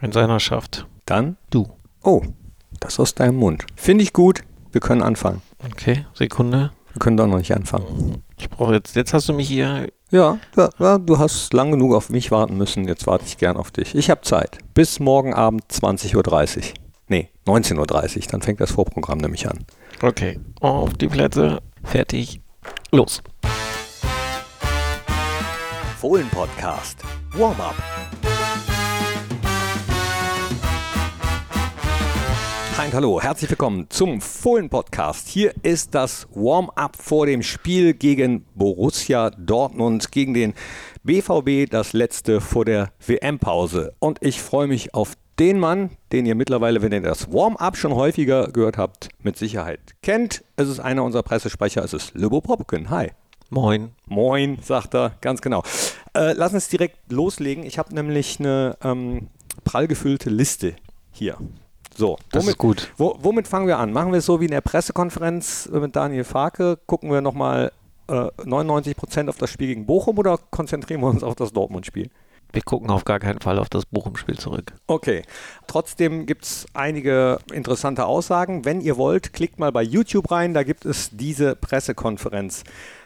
Wenn es einer schafft. Dann Du. Oh, das aus deinem Mund. Finde ich gut. Wir können anfangen. Okay, Sekunde. Wir können doch noch nicht anfangen. Ich brauche jetzt, jetzt hast du mich hier. Ja, ja, ja, du hast lang genug auf mich warten müssen. Jetzt warte ich gern auf dich. Ich habe Zeit. Bis morgen Abend 20.30 Uhr. Nee, 19.30 Uhr. Dann fängt das Vorprogramm nämlich an. Okay, auf die Plätze, fertig, los. Fohlen Podcast. Warm-up. Hallo, herzlich willkommen zum Fohlen Podcast. Hier ist das Warm-up vor dem Spiel gegen Borussia Dortmund, gegen den BVB, das letzte vor der WM-Pause. Und ich freue mich auf den Mann, den ihr mittlerweile, wenn ihr das Warm-up schon häufiger gehört habt, mit Sicherheit kennt. Es ist einer unserer Pressesprecher, es ist Lübo Popken. Hi. Moin. Moin, sagt er, ganz genau. Äh, lass uns direkt loslegen. Ich habe nämlich eine ähm, prall gefüllte Liste hier. So, Das womit, ist gut. Wo, womit fangen wir an? Machen wir es so wie in der Pressekonferenz mit Daniel Farke? Gucken wir nochmal äh, 99% auf das Spiel gegen Bochum oder konzentrieren wir uns auf das Dortmund-Spiel? Wir gucken auf gar keinen Fall auf das Bochum-Spiel zurück. Okay. Trotzdem gibt es einige interessante Aussagen. Wenn ihr wollt, klickt mal bei YouTube rein, da gibt es diese Pressekonferenz.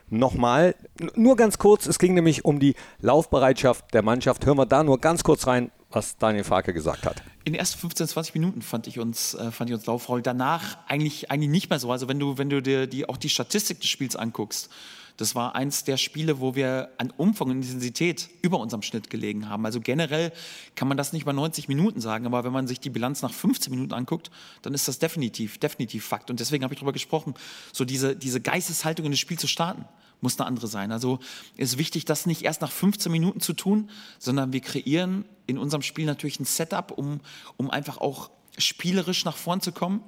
Nochmal, nur ganz kurz, es ging nämlich um die Laufbereitschaft der Mannschaft. Hören wir da nur ganz kurz rein, was Daniel Farke gesagt hat. In den ersten 15, 20 Minuten fand ich uns, äh, fand ich uns lauffaul. Danach eigentlich, eigentlich nicht mehr so. Also wenn du, wenn du dir die, auch die Statistik des Spiels anguckst, das war eins der Spiele, wo wir an Umfang und Intensität über unserem Schnitt gelegen haben. Also generell kann man das nicht bei 90 Minuten sagen, aber wenn man sich die Bilanz nach 15 Minuten anguckt, dann ist das definitiv, definitiv Fakt. Und deswegen habe ich darüber gesprochen, so diese, diese Geisteshaltung in das Spiel zu starten muss eine andere sein. Also ist wichtig, das nicht erst nach 15 Minuten zu tun, sondern wir kreieren in unserem Spiel natürlich ein Setup, um, um einfach auch spielerisch nach vorn zu kommen,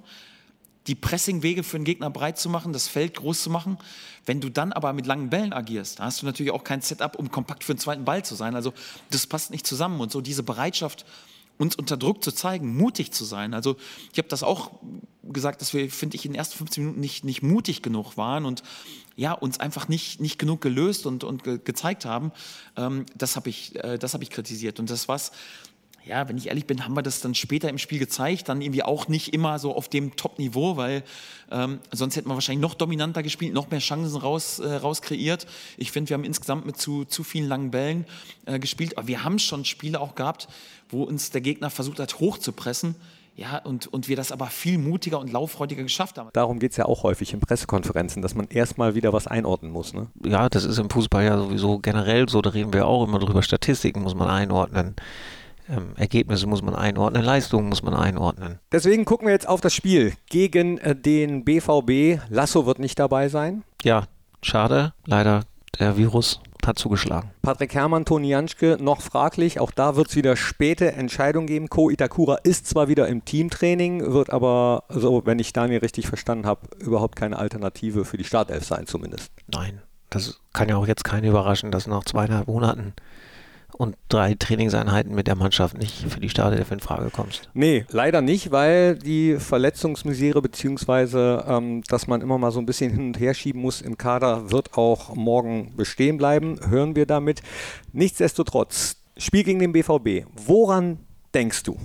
die Pressingwege für den Gegner breit zu machen, das Feld groß zu machen. Wenn du dann aber mit langen Bällen agierst, da hast du natürlich auch kein Setup, um kompakt für den zweiten Ball zu sein. Also das passt nicht zusammen. Und so diese Bereitschaft, uns unter Druck zu zeigen, mutig zu sein. Also ich habe das auch gesagt, dass wir, finde ich, in den ersten 15 Minuten nicht, nicht mutig genug waren und ja, uns einfach nicht, nicht genug gelöst und, und ge gezeigt haben. Ähm, das habe ich, äh, hab ich kritisiert. Und das was ja, wenn ich ehrlich bin, haben wir das dann später im Spiel gezeigt, dann irgendwie auch nicht immer so auf dem Top-Niveau, weil ähm, sonst hätten wir wahrscheinlich noch dominanter gespielt, noch mehr Chancen raus, äh, raus. Ich finde, wir haben insgesamt mit zu, zu vielen langen Bällen äh, gespielt, aber wir haben schon Spiele auch gehabt, wo uns der Gegner versucht hat, hochzupressen. Ja, und, und wir das aber viel mutiger und lauffreudiger geschafft haben. Darum geht es ja auch häufig in Pressekonferenzen, dass man erstmal wieder was einordnen muss. Ne? Ja, das ist im Fußball ja sowieso generell so, da reden wir auch immer drüber. Statistiken muss man einordnen, ähm, Ergebnisse muss man einordnen, Leistungen muss man einordnen. Deswegen gucken wir jetzt auf das Spiel gegen äh, den BVB. Lasso wird nicht dabei sein. Ja, schade, leider der Virus hat zugeschlagen. Patrick Herrmann, Toni Janschke noch fraglich. Auch da wird es wieder späte Entscheidungen geben. Ko Itakura ist zwar wieder im Teamtraining, wird aber, so wenn ich Daniel richtig verstanden habe, überhaupt keine Alternative für die Startelf sein zumindest. Nein, das kann ja auch jetzt keinen überraschen, dass nach zweieinhalb Monaten und drei Trainingseinheiten mit der Mannschaft nicht für die Startelf in Frage kommst. Nee, leider nicht, weil die Verletzungsmisere beziehungsweise, ähm, dass man immer mal so ein bisschen hin und her schieben muss im Kader, wird auch morgen bestehen bleiben. Hören wir damit. Nichtsdestotrotz, Spiel gegen den BVB. Woran denkst du?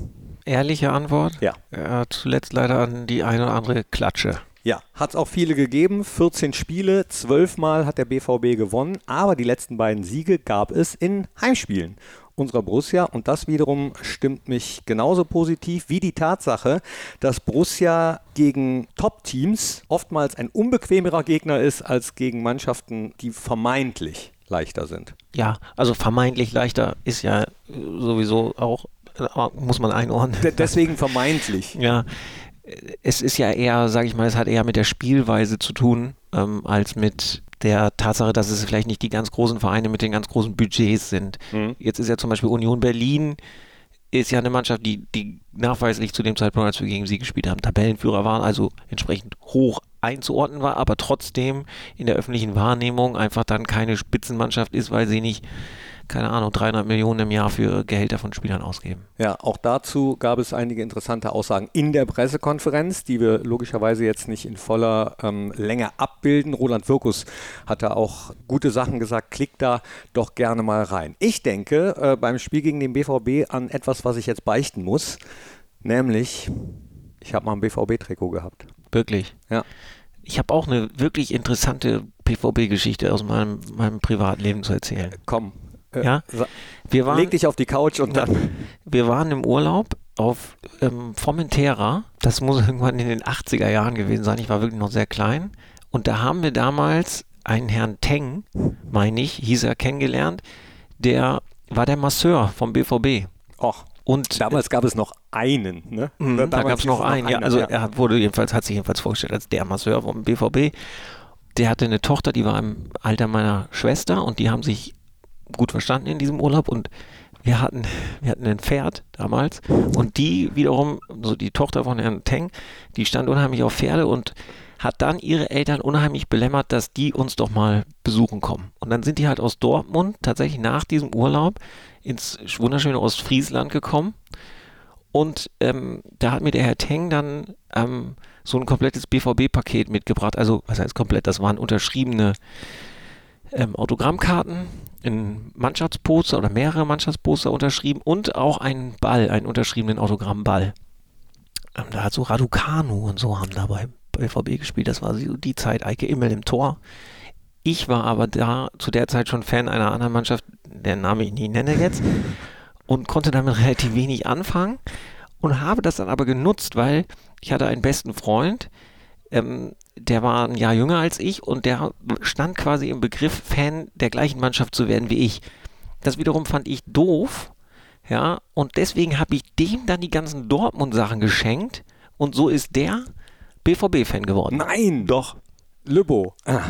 Ehrliche Antwort? Ja. ja zuletzt leider an die eine oder andere Klatsche. Ja, hat es auch viele gegeben. 14 Spiele, 12 Mal hat der BVB gewonnen, aber die letzten beiden Siege gab es in Heimspielen unserer Borussia und das wiederum stimmt mich genauso positiv wie die Tatsache, dass Borussia gegen Top-Teams oftmals ein unbequemerer Gegner ist als gegen Mannschaften, die vermeintlich leichter sind. Ja, also vermeintlich leichter ist ja äh, sowieso auch, äh, muss man einordnen. De deswegen vermeintlich. Ja, es ist ja eher, sage ich mal, es hat eher mit der Spielweise zu tun, ähm, als mit der Tatsache, dass es vielleicht nicht die ganz großen Vereine mit den ganz großen Budgets sind. Mhm. Jetzt ist ja zum Beispiel Union Berlin, ist ja eine Mannschaft, die, die nachweislich zu dem Zeitpunkt, als wir gegen sie gespielt haben, Tabellenführer waren, also entsprechend hoch einzuordnen war, aber trotzdem in der öffentlichen Wahrnehmung einfach dann keine Spitzenmannschaft ist, weil sie nicht keine Ahnung, 300 Millionen im Jahr für Gehälter von Spielern ausgeben. Ja, auch dazu gab es einige interessante Aussagen in der Pressekonferenz, die wir logischerweise jetzt nicht in voller ähm, Länge abbilden. Roland Wirkus hat da auch gute Sachen gesagt. Klickt da doch gerne mal rein. Ich denke äh, beim Spiel gegen den BVB an etwas, was ich jetzt beichten muss, nämlich ich habe mal ein BVB-Trikot gehabt. Wirklich? Ja. Ich habe auch eine wirklich interessante PVB-Geschichte aus meinem, meinem Privatleben zu erzählen. Komm. Äh, Ja? Wir waren, leg dich auf die Couch und dann. wir waren im Urlaub auf ähm, Formentera. Das muss irgendwann in den 80er Jahren gewesen sein. Ich war wirklich noch sehr klein. Und da haben wir damals einen Herrn Teng, meine ich, hieß er, kennengelernt. Der war der Masseur vom BVB. Och, Und damals gab es noch einen, ne? Mhm, da gab es noch einen. Ja, einer, also ja. er wurde jedenfalls, hat sich jedenfalls vorgestellt als der Masseur vom BVB. Der hatte eine Tochter, die war im Alter meiner Schwester und die haben sich gut verstanden in diesem Urlaub und wir hatten, wir hatten ein Pferd damals und die wiederum, so die Tochter von Herrn Teng, die stand unheimlich auf Pferde und hat dann ihre Eltern unheimlich belämmert, dass die uns doch mal besuchen kommen. Und dann sind die halt aus Dortmund tatsächlich nach diesem Urlaub ins wunderschöne Ostfriesland gekommen und ähm, da hat mir der Herr Teng dann ähm, so ein komplettes BVB-Paket mitgebracht. Also, was heißt komplett? Das waren unterschriebene ähm, Autogrammkarten, ein Mannschaftsposter oder mehrere Mannschaftsposter unterschrieben und auch einen Ball, einen unterschriebenen Autogrammball. Ähm, da hat so Raducanu und so haben da bei BVB gespielt. Das war so die Zeit, Eike Immel im Tor. Ich war aber da zu der Zeit schon Fan einer anderen Mannschaft, deren Name ich nie nenne jetzt, und konnte damit relativ wenig anfangen und habe das dann aber genutzt, weil ich hatte einen besten Freund, ähm, der war ein Jahr jünger als ich und der stand quasi im Begriff, Fan der gleichen Mannschaft zu werden wie ich. Das wiederum fand ich doof, ja, und deswegen habe ich dem dann die ganzen Dortmund-Sachen geschenkt und so ist der BVB-Fan geworden. Nein! Doch. Lübbo. Ah.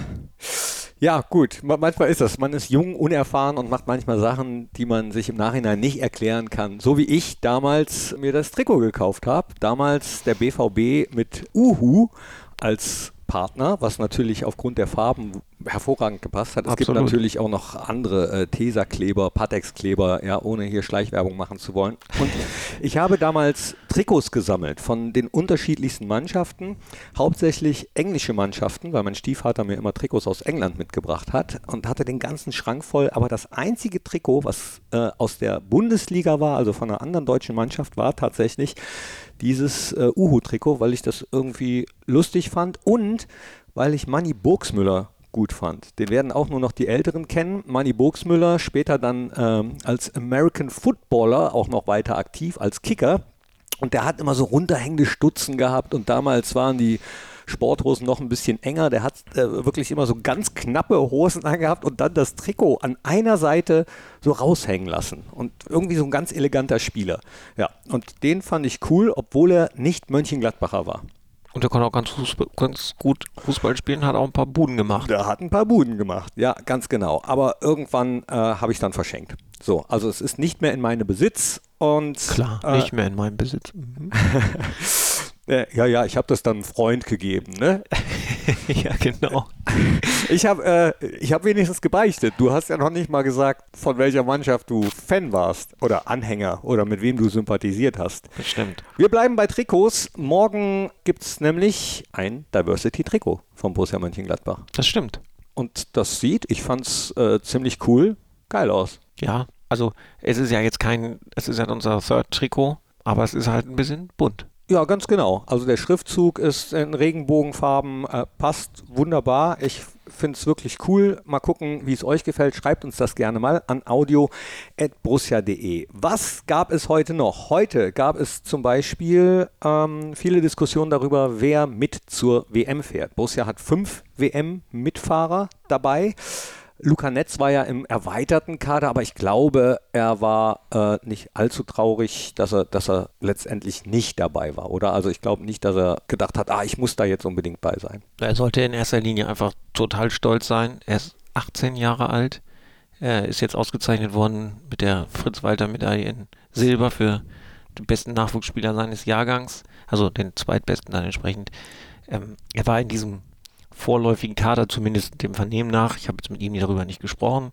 Ja, gut. Ma- Manchmal ist das. Man ist jung, unerfahren und macht manchmal Sachen, die man sich im Nachhinein nicht erklären kann. So wie ich damals mir das Trikot gekauft habe. Damals der BVB mit Uhu als Partner, was natürlich aufgrund der Farben hervorragend gepasst hat. Es Absolut. gibt natürlich auch noch andere äh, Tesa-Kleber, Patex-Kleber, ja, ohne hier Schleichwerbung machen zu wollen. Und ich habe damals Trikots gesammelt von den unterschiedlichsten Mannschaften, hauptsächlich englische Mannschaften, weil mein Stiefvater mir immer Trikots aus England mitgebracht hat und hatte den ganzen Schrank voll. Aber das einzige Trikot, was äh, aus der Bundesliga war, also von einer anderen deutschen Mannschaft, war tatsächlich dieses äh, Uhu-Trikot, weil ich das irgendwie lustig fand und weil ich Manny Burgsmüller gut fand. Den werden auch nur noch die Älteren kennen. Manny Burgsmüller, später dann ähm, als American Footballer auch noch weiter aktiv als Kicker. Und der hat immer so runterhängende Stutzen gehabt und damals waren die Sporthosen noch ein bisschen enger. Der hat äh, wirklich immer so ganz knappe Hosen angehabt und dann das Trikot an einer Seite so raushängen lassen. Und irgendwie so ein ganz eleganter Spieler. Ja, und den fand ich cool, obwohl er nicht Mönchengladbacher war. Und der konnte auch ganz, Fußball, ganz gut Fußball spielen, hat auch ein paar Buden gemacht. Der hat ein paar Buden gemacht, ja, ganz genau. Aber irgendwann äh, habe ich dann verschenkt. So, also es ist nicht mehr in meinem Besitz und Klar, äh, nicht mehr in meinem Besitz. Mhm. Äh, ja, ja, ich habe das dann einem Freund gegeben, ne? ja, genau. Ich habe äh, ich hab wenigstens gebeichtet. Du hast ja noch nicht mal gesagt, von welcher Mannschaft du Fan warst oder Anhänger oder mit wem du sympathisiert hast. Das stimmt. Wir bleiben bei Trikots. Morgen gibt es nämlich ein Diversity-Trikot von Borussia Mönchengladbach. Das stimmt. Und das sieht, ich fand's äh, ziemlich cool, geil aus. Ja, also es ist ja jetzt kein, es ist ja unser Third-Trikot, aber es ist halt ein bisschen bunt. Ja, ganz genau. Also der Schriftzug ist in Regenbogenfarben, äh, passt wunderbar. Ich finde es wirklich cool. Mal gucken, wie es euch gefällt. Schreibt uns das gerne mal an audio.brussia.de. Was gab es heute noch? Heute gab es zum Beispiel ähm, viele Diskussionen darüber, wer mit zur WM fährt. Borussia hat fünf WM-Mitfahrer dabei. Luca Netz war ja im erweiterten Kader, aber ich glaube, er war äh, nicht allzu traurig, dass er, dass er letztendlich nicht dabei war, oder? Also ich glaube nicht, dass er gedacht hat, ah, ich muss da jetzt unbedingt bei sein. Er sollte in erster Linie einfach total stolz sein. Er ist 18 Jahre alt. Er ist jetzt ausgezeichnet worden mit der Fritz-Walter-Medaille in Silber für den besten Nachwuchsspieler seines Jahrgangs, also den zweitbesten dann entsprechend. Ähm, er war in diesem vorläufigen Kader, zumindest dem Vernehmen nach. Ich habe jetzt mit ihm darüber nicht gesprochen.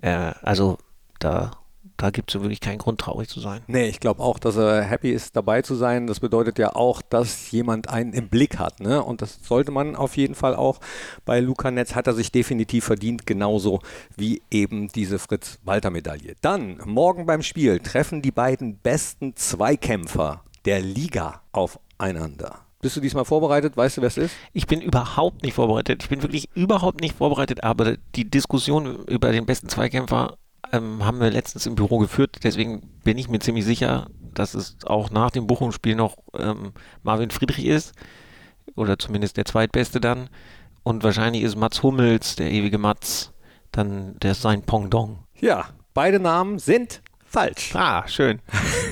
Äh, also da, da gibt es wirklich keinen Grund, traurig zu sein. Nee, ich glaube auch, dass er happy ist, dabei zu sein. Das bedeutet ja auch, dass jemand einen im Blick hat. Ne? Und das sollte man auf jeden Fall auch. Bei Luca Netz hat er sich definitiv verdient, genauso wie eben diese Fritz-Walter-Medaille. Dann, morgen beim Spiel, treffen die beiden besten Zweikämpfer der Liga aufeinander. Bist du diesmal vorbereitet? Weißt du, wer es ist? Ich bin überhaupt nicht vorbereitet. Ich bin wirklich überhaupt nicht vorbereitet, aber die Diskussion über den besten Zweikämpfer ähm, haben wir letztens im Büro geführt. Deswegen bin ich mir ziemlich sicher, dass es auch nach dem Bochum-Spiel noch ähm, Marvin Friedrich ist. Oder zumindest der zweitbeste dann. Und wahrscheinlich ist Mats Hummels, der ewige Mats, dann der sein Pongdong. Ja, beide Namen sind falsch. Ah, schön.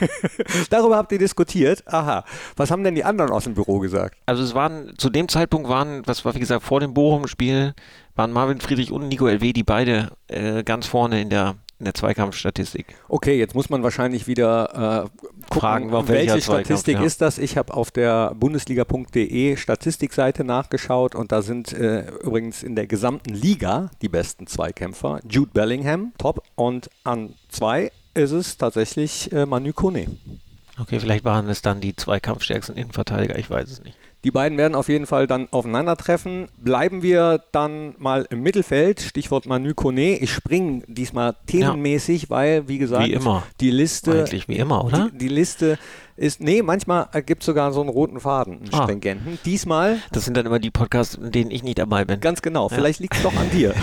Darüber habt ihr diskutiert. Aha. Was haben denn die anderen aus dem Büro gesagt? Also es waren, zu dem Zeitpunkt waren, was war wie gesagt vor dem Bochum-Spiel, waren Marvin Friedrich und Nico LW, die beide äh, ganz vorne in der in der Zweikampfstatistik. Okay, jetzt muss man wahrscheinlich wieder äh, gucken, Fragen, welche Statistik ja. ist das. Ich habe auf der bundesliga.de Statistikseite nachgeschaut und da sind äh, übrigens in der gesamten Liga die besten Zweikämpfer. Jude Bellingham, top, und an zwei ist es tatsächlich äh, Manu Kone. Okay, vielleicht waren es dann die zwei kampfstärksten Innenverteidiger, ich weiß es nicht. Die beiden werden auf jeden Fall dann aufeinandertreffen. Bleiben wir dann mal im Mittelfeld, Stichwort Manu Kone. Ich springe diesmal themenmäßig, weil, wie gesagt, Wie immer. die Liste Eigentlich wie immer, oder? Die, die Liste ist, nee, manchmal gibt es sogar so einen roten Faden, einen Ah. stringenten. Diesmal, Das sind dann immer die Podcasts, in denen ich nicht dabei bin. ganz genau, vielleicht liegt es doch an dir.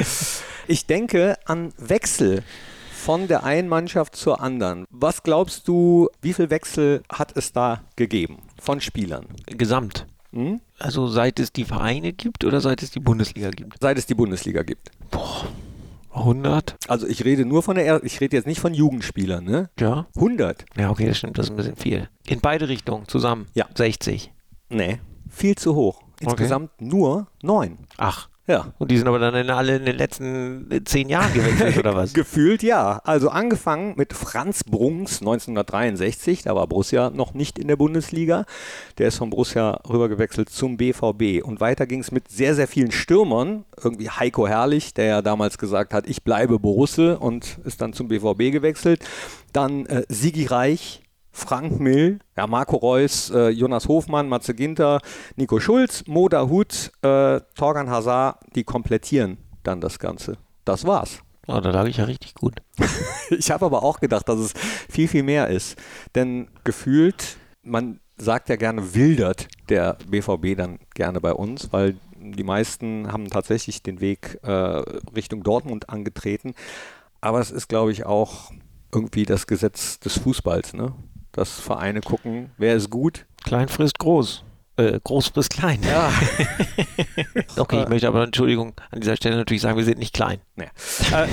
ich denke an Wechsel von der einen Mannschaft zur anderen. Was glaubst du, wie viel Wechsel hat es da gegeben von Spielern? Gesamt. Hm? Also seit es die Vereine gibt oder seit es die Bundesliga gibt? Seit es die Bundesliga gibt. Boah, 100? Also ich rede nur von der, er ich rede jetzt nicht von Jugendspielern, ne? Ja. 100? Ja, okay, das stimmt, das ist ein bisschen viel. In beide Richtungen zusammen? Ja. 60. Nee, viel zu hoch. Insgesamt nur neun. Ach. Ja. Und die sind aber dann in alle in den letzten äh, zehn Jahren gewechselt, oder was? Gefühlt ja. Also angefangen mit Franz Brunks 1963, da war Borussia noch nicht in der Bundesliga. Der ist von Borussia rübergewechselt zum BVB. Und weiter ging es mit sehr, sehr vielen Stürmern. Irgendwie Heiko Herrlich, der ja damals gesagt hat, ich bleibe Borusse und ist dann zum BVB gewechselt. Dann äh, Sigi Reich, Frank Mill, ja, Marco Reus, äh, Jonas Hofmann, Matze Ginter, Nico Schulz, Moda Hut, äh, Torgan Hazard, die komplettieren dann das Ganze. Das war's. Oh, da lag ich ja richtig gut. Ich habe aber auch gedacht, dass es viel, viel mehr ist. Denn gefühlt, man sagt ja gerne, wildert der BVB dann gerne bei uns, weil die meisten haben tatsächlich den Weg äh, Richtung Dortmund angetreten. Aber es ist, glaube ich, auch irgendwie das Gesetz des Fußballs, ne? Dass Vereine gucken, wer ist gut. Klein frisst groß. Äh, groß frisst klein. Ja. Okay, ich möchte aber, Entschuldigung, an dieser Stelle natürlich sagen, wir sind nicht klein. Nee. Äh,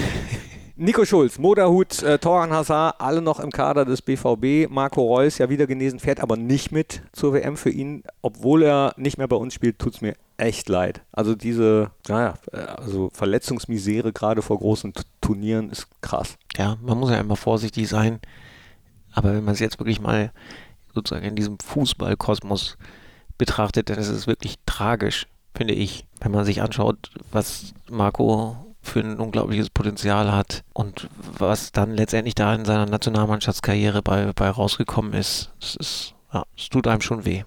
Nico Schulz, Moderhut, äh, Toran Hazard, alle noch im Kader des BVB. Marco Reus ja wieder genesen, fährt aber nicht mit zur WM für ihn. Obwohl er nicht mehr bei uns spielt, tut es mir echt leid. Also diese, naja, äh, also Verletzungsmisere gerade vor großen Turnieren ist krass. Ja, man muss ja immer vorsichtig sein. Aber wenn man es jetzt wirklich mal sozusagen in diesem Fußballkosmos betrachtet, dann ist es wirklich tragisch, finde ich, wenn man sich anschaut, was Marco für ein unglaubliches Potenzial hat und was dann letztendlich da in seiner Nationalmannschaftskarriere bei, bei rausgekommen ist. Es ist, ja, es tut einem schon weh.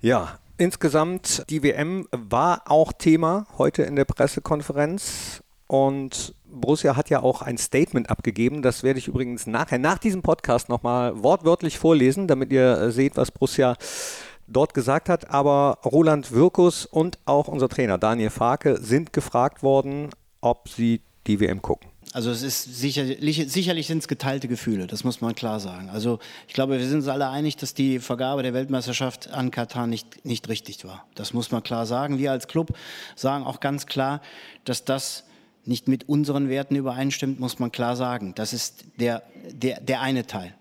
Ja, insgesamt die WM war auch Thema heute in der Pressekonferenz und Borussia hat ja auch ein Statement abgegeben. Das werde ich übrigens nachher nach diesem Podcast nochmal wortwörtlich vorlesen, damit ihr äh, seht, was Borussia dort gesagt hat. Aber Roland Wirkus und auch unser Trainer Daniel Farke sind gefragt worden, ob sie die WM gucken. Also es ist sicherlich, sicherlich sind es geteilte Gefühle, das muss man klar sagen. Also ich glaube, wir sind uns alle einig, dass die Vergabe der Weltmeisterschaft an Katar nicht, nicht richtig war. Das muss man klar sagen. Wir als Club sagen auch ganz klar, dass das nicht mit unseren Werten übereinstimmt, muss man klar sagen. Das ist der, der, der eine Teil.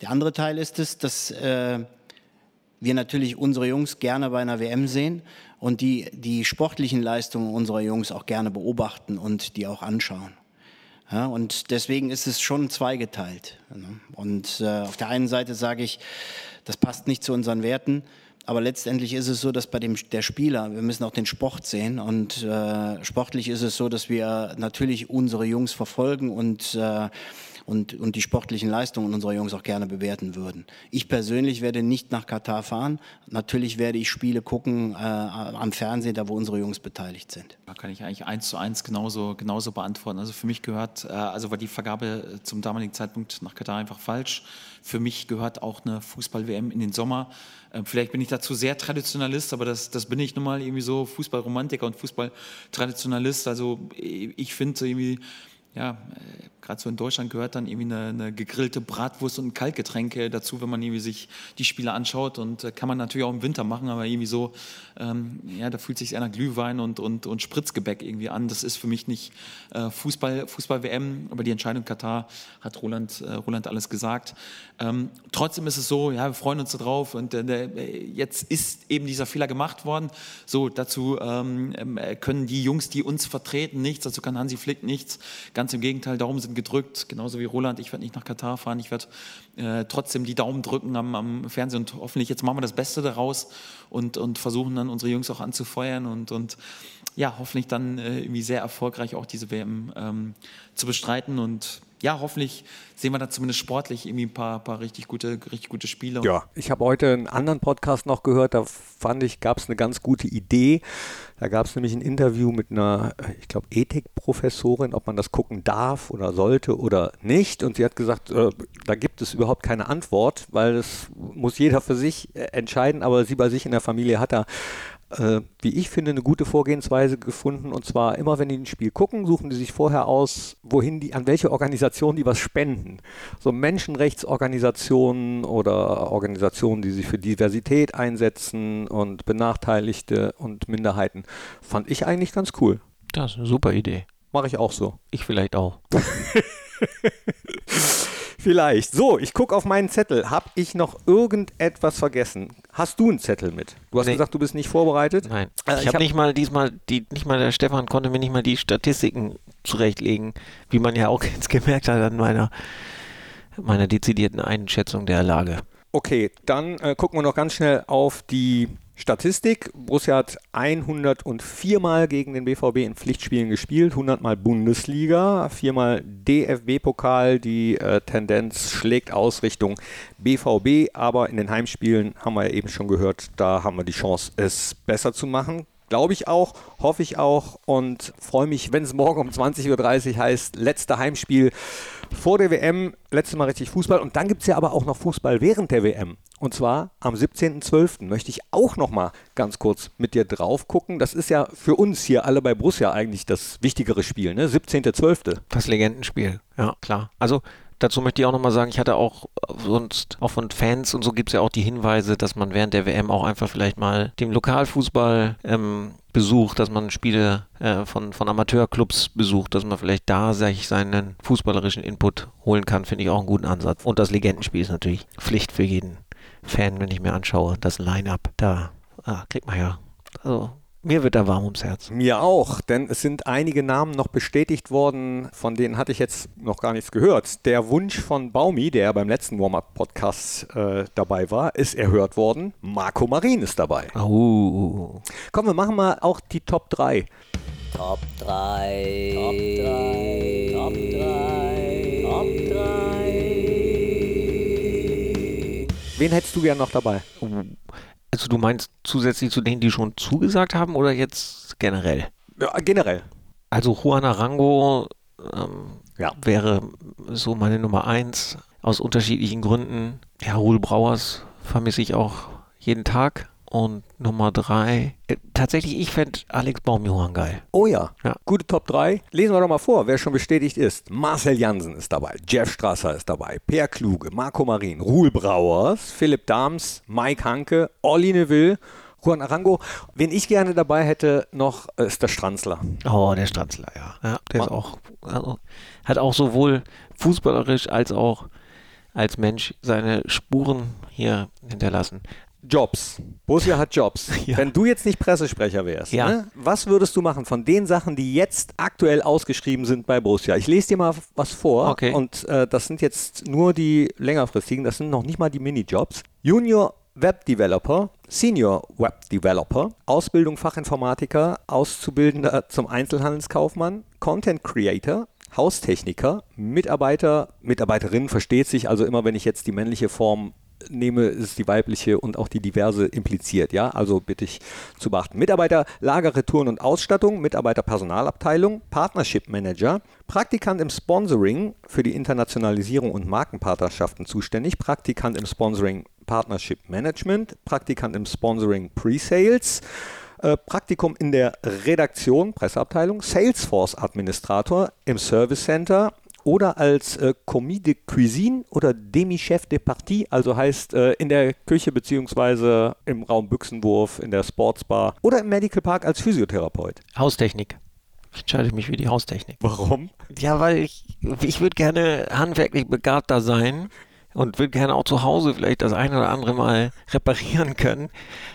Der andere Teil ist es, dass äh, wir natürlich unsere Jungs gerne bei einer WM sehen und die, die sportlichen Leistungen unserer Jungs auch gerne beobachten und die auch anschauen. Ja, und deswegen ist es schon zweigeteilt. Ne? Und äh, auf der einen Seite sage ich, das passt nicht zu unseren Werten. Aber letztendlich ist es so, dass bei dem der Spieler, wir müssen auch den Sport sehen und äh, sportlich ist es so, dass wir natürlich unsere Jungs verfolgen und äh, und, und die sportlichen Leistungen unserer Jungs auch gerne bewerten würden. Ich persönlich werde nicht nach Katar fahren. Natürlich werde ich Spiele gucken äh, am Fernsehen, da wo unsere Jungs beteiligt sind. Da kann ich eigentlich eins zu eins genauso, genauso beantworten. Also für mich gehört, äh, also war die Vergabe zum damaligen Zeitpunkt nach Katar einfach falsch. Für mich gehört auch eine Fußball-WM in den Sommer. Äh, vielleicht bin ich dazu sehr Traditionalist, aber das, das bin ich nun mal irgendwie so Fußballromantiker und Fußballtraditionalist. Also ich finde irgendwie, ja, äh, gerade so in Deutschland gehört dann irgendwie eine, eine, gegrillte Bratwurst und ein Kaltgetränk dazu, wenn man irgendwie sich die Spiele anschaut. Und äh, kann man natürlich auch im Winter machen, aber irgendwie so, ähm, ja, da fühlt sich eher nach Glühwein und, und, und Spritzgebäck irgendwie an. Das ist für mich nicht äh, Fußball, Fußball-WM, aber die Entscheidung Katar hat Roland, äh, Roland alles gesagt. Ähm, trotzdem ist es so, ja, wir freuen uns darauf und äh, jetzt ist eben dieser Fehler gemacht worden. So, dazu ähm können die Jungs, die uns vertreten, nichts, dazu kann Hansi Flick nichts. Ganz im Gegenteil, darum sind gedrückt, genauso wie Roland. Ich werde nicht nach Katar fahren, ich werde äh, trotzdem die Daumen drücken am, am, Fernsehen und hoffentlich jetzt machen wir das Beste daraus und, und versuchen dann unsere Jungs auch anzufeuern und, und ja, hoffentlich dann äh, irgendwie sehr erfolgreich auch diese WM ähm, zu bestreiten und ja, hoffentlich sehen wir da zumindest sportlich irgendwie ein paar, paar richtig, gute, richtig gute Spiele. Ja, ich habe heute einen anderen Podcast noch gehört, da fand ich, gab es eine ganz gute Idee. Da gab es nämlich ein Interview mit einer, ich glaube, Ethikprofessorin, ob man das gucken darf oder sollte oder nicht. Und sie hat gesagt, äh, da gibt es überhaupt keine Antwort, weil das muss jeder für sich äh, entscheiden, aber sie bei sich in der Familie hat da äh, wie ich finde, eine gute Vorgehensweise gefunden. Und zwar immer, wenn die ein Spiel gucken, suchen die sich vorher aus, wohin die, an welche Organisation die was spenden. So Menschenrechtsorganisationen oder Organisationen, die sich für Diversität einsetzen und Benachteiligte und Minderheiten. Fand ich eigentlich ganz cool. Das ist eine super Idee. Mache ich auch so. Ich vielleicht auch. Vielleicht. So, ich gucke auf meinen Zettel. Habe ich noch irgendetwas vergessen? Hast du einen Zettel mit? Du hast nee. gesagt, du bist nicht vorbereitet? Nein. Äh, ich, ich habe hab nicht mal diesmal, die, nicht mal der Stefan konnte mir nicht mal die Statistiken zurechtlegen, wie man ja auch jetzt gemerkt hat an meiner, meiner dezidierten Einschätzung der Lage. Okay, dann äh, gucken wir noch ganz schnell auf die Statistik. Borussia hat 104 Mal gegen den BVB in Pflichtspielen gespielt, 100 Mal Bundesliga, viermal DFB-Pokal. Die äh, Tendenz schlägt aus Richtung BVB, aber in den Heimspielen haben wir ja eben schon gehört, da haben wir die Chance, es besser zu machen. Glaube ich auch, hoffe ich auch und freue mich, wenn es morgen um 20.30 Uhr heißt, letzter Heimspiel vor der WM, letztes Mal richtig Fußball. Und dann gibt es ja aber auch noch Fußball während der WM. Und zwar am 17.12. möchte ich auch noch mal ganz kurz mit dir drauf gucken. Das ist ja für uns hier alle bei Borussia eigentlich das wichtigere Spiel, ne? 17.12. Das Legendenspiel, ja, klar. Also dazu möchte ich auch nochmal sagen, ich hatte auch sonst, auch von Fans und so gibt es ja auch die Hinweise, dass man während der WM auch einfach vielleicht mal dem Lokalfußball ähm, besucht, dass man Spiele äh, von, von Amateurclubs besucht, dass man vielleicht da sich seinen fußballerischen Input holen kann, finde ich auch einen guten Ansatz. Und das Legendenspiel ist natürlich Pflicht für jeden Fan, wenn ich mir anschaue, das Line-Up. Da ah, kriegt man ja also mir wird da warm ums Herz. Mir auch, denn es sind einige Namen noch bestätigt worden, von denen hatte ich jetzt noch gar nichts gehört. Der Wunsch von Baumi, der beim letzten Warm-Up-Podcast äh, dabei war, ist erhört worden. Marco Marin ist dabei. Oh. Komm, wir machen mal auch die Top 3. Top 3. Top 3. Top 3. Top 3. Wen hättest du gern noch dabei? Also du meinst zusätzlich zu denen, die schon zugesagt haben oder jetzt generell? Ja, generell. Also Juan Arango ähm, ja. wäre so meine Nummer eins aus unterschiedlichen Gründen. Ja, Ruhl Brauers vermisse ich auch jeden Tag. Und Nummer drei, äh, tatsächlich, ich fände Alex Baumjohann geil. Oh ja. ja, gute Top 3. Lesen wir doch mal vor, wer schon bestätigt ist. Marcel Jansen ist dabei, Jeff Strasser ist dabei, Per Kluge, Marco Marin, Ruhl Brauers, Philipp Dahms, Mike Hanke, Olli Neville, Juan Arango. Wen ich gerne dabei hätte noch, äh, ist der Stranzler. Oh, der Stranzler, ja. ja der ist auch, also, hat auch sowohl fußballerisch als auch als Mensch seine Spuren hier hinterlassen. Jobs. Borussia hat Jobs. Ja. Wenn du jetzt nicht Pressesprecher wärst, Ja. ne, was würdest du machen von den Sachen, die jetzt aktuell ausgeschrieben sind bei Borussia? Ich lese dir mal was vor. Okay. Und äh, das sind jetzt nur die längerfristigen, das sind noch nicht mal die Minijobs. Junior Web Developer, Senior Web Developer, Ausbildung Fachinformatiker, Auszubildender zum Einzelhandelskaufmann, Content Creator, Haustechniker, Mitarbeiter, Mitarbeiterin versteht sich, also immer wenn ich jetzt die männliche Form nehme, ist die weibliche und auch die diverse impliziert, ja, also bitte ich zu beachten. Mitarbeiter Lager, Retouren und Ausstattung, Mitarbeiter Personalabteilung, Partnership Manager, Praktikant im Sponsoring für die Internationalisierung und Markenpartnerschaften zuständig, Praktikant im Sponsoring Partnership Management, Praktikant im Sponsoring Pre-Sales, äh, Praktikum in der Redaktion, Presseabteilung, Salesforce Administrator im Service Center oder als äh, Commis de Cuisine oder Demi-Chef de Partie, also heißt äh, in der Küche beziehungsweise im Raum Büchsenwurf, in der Sportsbar oder im Medical Park als Physiotherapeut. Haustechnik. Ich entscheide mich für die Haustechnik. Warum? Ja, weil ich, ich würde gerne handwerklich begabter sein und würde gerne auch zu Hause vielleicht das eine oder andere mal reparieren können.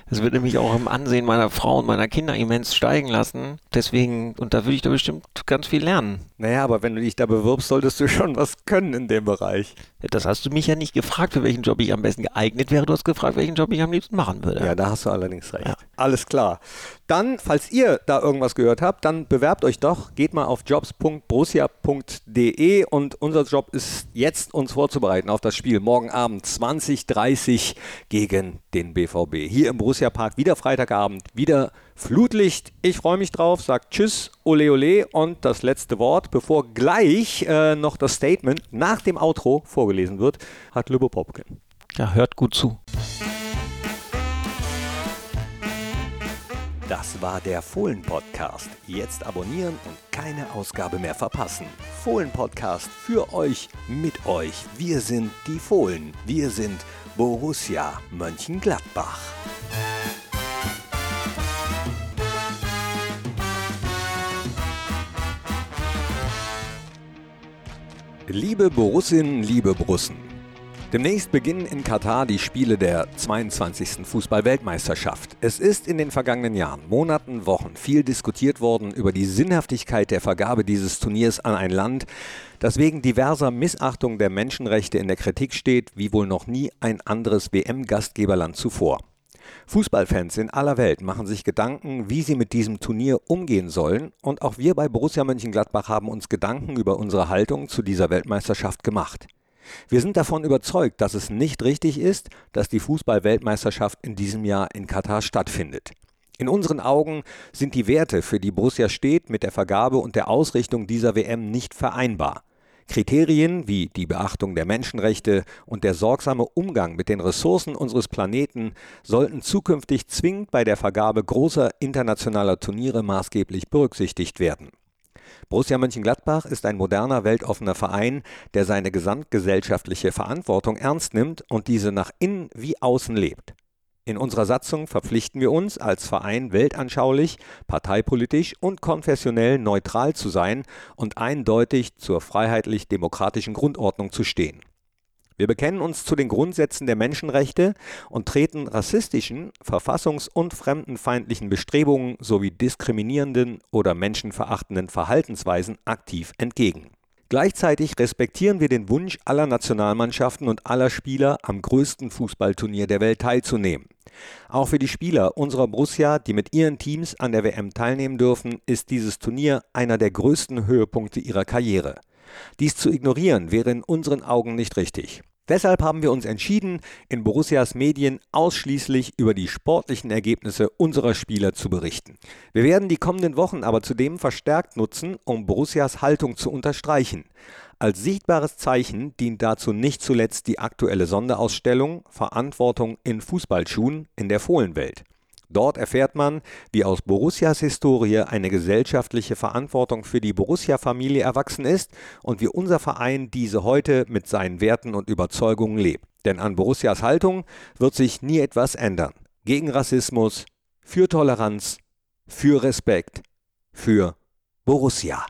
Das würde mich auch im Ansehen meiner Frau und meiner Kinder immens steigen lassen. Deswegen, und da würde ich da bestimmt ganz viel lernen. Naja, aber wenn du dich da bewirbst, solltest du schon was können in dem Bereich. Das hast du mich ja nicht gefragt, für welchen Job ich am besten geeignet wäre. Du hast gefragt, welchen Job ich am liebsten machen würde. Ja, da hast du allerdings recht. Ja. Alles klar. Dann, falls ihr da irgendwas gehört habt, dann bewerbt euch doch. Geht mal auf jobs.borussia.de und unser Job ist jetzt, uns vorzubereiten auf das Spiel morgen Abend 20.30 gegen den BVB. Hier im Borussia Park, wieder Freitagabend, wieder Flutlicht. Ich freue mich drauf, sagt Tschüss, ole ole und das letzte Wort, bevor gleich äh, noch das Statement nach dem Outro vorgelesen wird, hat Lübbe Popken. Ja, hört gut zu. Das war der Fohlen-Podcast. Jetzt abonnieren und keine Ausgabe mehr verpassen. Fohlen-Podcast für euch, mit euch. Wir sind die Fohlen. Wir sind Borussia Mönchengladbach. Liebe Borussinnen, liebe Brussen. Demnächst beginnen in Katar die Spiele der 22. Fußball-Weltmeisterschaft. Es ist in den vergangenen Jahren, Monaten, Wochen viel diskutiert worden über die Sinnhaftigkeit der Vergabe dieses Turniers an ein Land, das wegen diverser Missachtung der Menschenrechte in der Kritik steht, wie wohl noch nie ein anderes WM-Gastgeberland zuvor. Fußballfans in aller Welt machen sich Gedanken, wie sie mit diesem Turnier umgehen sollen, und auch wir bei Borussia Mönchengladbach haben uns Gedanken über unsere Haltung zu dieser Weltmeisterschaft gemacht. Wir sind davon überzeugt, dass es nicht richtig ist, dass die Fußball-Weltmeisterschaft in diesem Jahr in Katar stattfindet. In unseren Augen sind die Werte, für die Borussia steht, mit der Vergabe und der Ausrichtung dieser WM nicht vereinbar. Kriterien wie die Beachtung der Menschenrechte und der sorgsame Umgang mit den Ressourcen unseres Planeten sollten zukünftig zwingend bei der Vergabe großer internationaler Turniere maßgeblich berücksichtigt werden. Borussia Mönchengladbach ist ein moderner, weltoffener Verein, der seine gesamtgesellschaftliche Verantwortung ernst nimmt und diese nach innen wie außen lebt. In unserer Satzung verpflichten wir uns, als Verein weltanschaulich, parteipolitisch und konfessionell neutral zu sein und eindeutig zur freiheitlich-demokratischen Grundordnung zu stehen. Wir bekennen uns zu den Grundsätzen der Menschenrechte und treten rassistischen, verfassungs- und fremdenfeindlichen Bestrebungen sowie diskriminierenden oder menschenverachtenden Verhaltensweisen aktiv entgegen. Gleichzeitig respektieren wir den Wunsch aller Nationalmannschaften und aller Spieler, am größten Fußballturnier der Welt teilzunehmen. Auch für die Spieler unserer Borussia, die mit ihren Teams an der WM teilnehmen dürfen, ist dieses Turnier einer der größten Höhepunkte ihrer Karriere. Dies zu ignorieren wäre in unseren Augen nicht richtig. Deshalb haben wir uns entschieden, in Borussias Medien ausschließlich über die sportlichen Ergebnisse unserer Spieler zu berichten. Wir werden die kommenden Wochen aber zudem verstärkt nutzen, um Borussias Haltung zu unterstreichen. Als sichtbares Zeichen dient dazu nicht zuletzt die aktuelle Sonderausstellung Verantwortung in Fußballschuhen in der Fohlenwelt. Dort erfährt man, wie aus Borussias Historie eine gesellschaftliche Verantwortung für die Borussia-Familie erwachsen ist und wie unser Verein diese heute mit seinen Werten und Überzeugungen lebt. Denn an Borussias Haltung wird sich nie etwas ändern. Gegen Rassismus, für Toleranz, für Respekt, für Borussia.